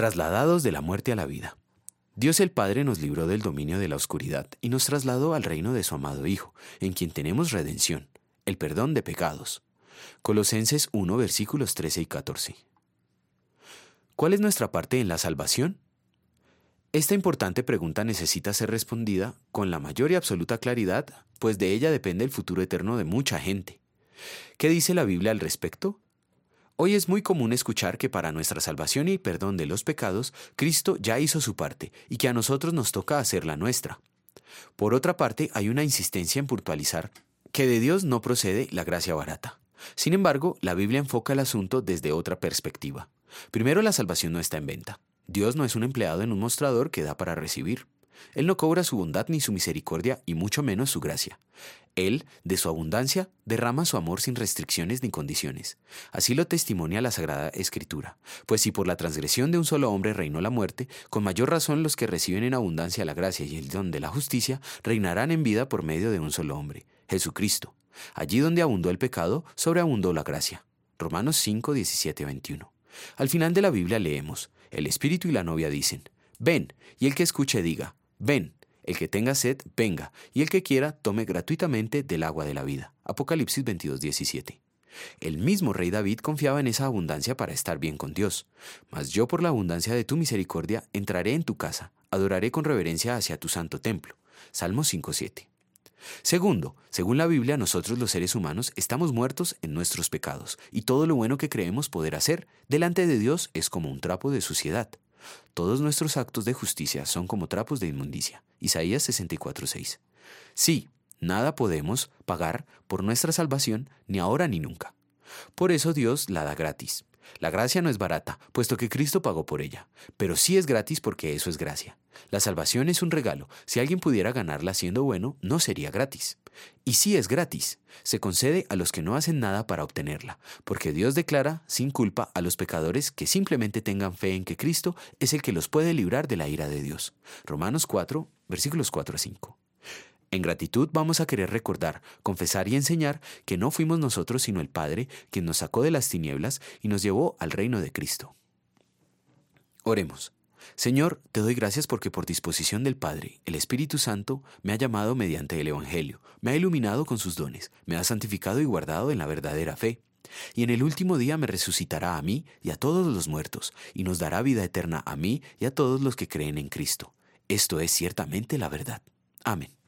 Trasladados de la muerte a la vida. Dios el Padre nos libró del dominio de la oscuridad y nos trasladó al reino de su amado Hijo, en quien tenemos redención, el perdón de pecados. Colosenses 1 versículos 13 y 14. ¿Cuál es nuestra parte en la salvación? Esta importante pregunta necesita ser respondida con la mayor y absoluta claridad, pues de ella depende el futuro eterno de mucha gente. ¿Qué dice la Biblia al respecto? Hoy es muy común escuchar que para nuestra salvación y perdón de los pecados, Cristo ya hizo su parte y que a nosotros nos toca hacer la nuestra. Por otra parte, hay una insistencia en puntualizar que de Dios no procede la gracia barata. Sin embargo, la Biblia enfoca el asunto desde otra perspectiva. Primero, la salvación no está en venta. Dios no es un empleado en un mostrador que da para recibir. Él no cobra su bondad ni su misericordia, y mucho menos su gracia. Él, de su abundancia, derrama su amor sin restricciones ni condiciones. Así lo testimonia la Sagrada Escritura. Pues si por la transgresión de un solo hombre reinó la muerte, con mayor razón los que reciben en abundancia la gracia y el don de la justicia reinarán en vida por medio de un solo hombre, Jesucristo. Allí donde abundó el pecado, sobreabundó la gracia. Romanos 5, 17, 21. Al final de la Biblia leemos, el Espíritu y la novia dicen, ven, y el que escuche diga, Ven, el que tenga sed, venga, y el que quiera, tome gratuitamente del agua de la vida. Apocalipsis 22, 17. El mismo rey David confiaba en esa abundancia para estar bien con Dios. Mas yo por la abundancia de tu misericordia entraré en tu casa, adoraré con reverencia hacia tu santo templo. Salmo 5.7. Segundo, según la Biblia, nosotros los seres humanos estamos muertos en nuestros pecados, y todo lo bueno que creemos poder hacer delante de Dios es como un trapo de suciedad. Todos nuestros actos de justicia son como trapos de inmundicia. Isaías 64:6. Sí, nada podemos pagar por nuestra salvación, ni ahora ni nunca. Por eso Dios la da gratis. La gracia no es barata, puesto que Cristo pagó por ella, pero sí es gratis porque eso es gracia. La salvación es un regalo. Si alguien pudiera ganarla siendo bueno, no sería gratis. Y sí es gratis. Se concede a los que no hacen nada para obtenerla, porque Dios declara sin culpa a los pecadores que simplemente tengan fe en que Cristo es el que los puede librar de la ira de Dios. Romanos 4, versículos 4 a 5. En gratitud vamos a querer recordar, confesar y enseñar que no fuimos nosotros sino el Padre quien nos sacó de las tinieblas y nos llevó al reino de Cristo. Oremos. Señor, te doy gracias porque por disposición del Padre, el Espíritu Santo me ha llamado mediante el Evangelio, me ha iluminado con sus dones, me ha santificado y guardado en la verdadera fe. Y en el último día me resucitará a mí y a todos los muertos, y nos dará vida eterna a mí y a todos los que creen en Cristo. Esto es ciertamente la verdad. Amén.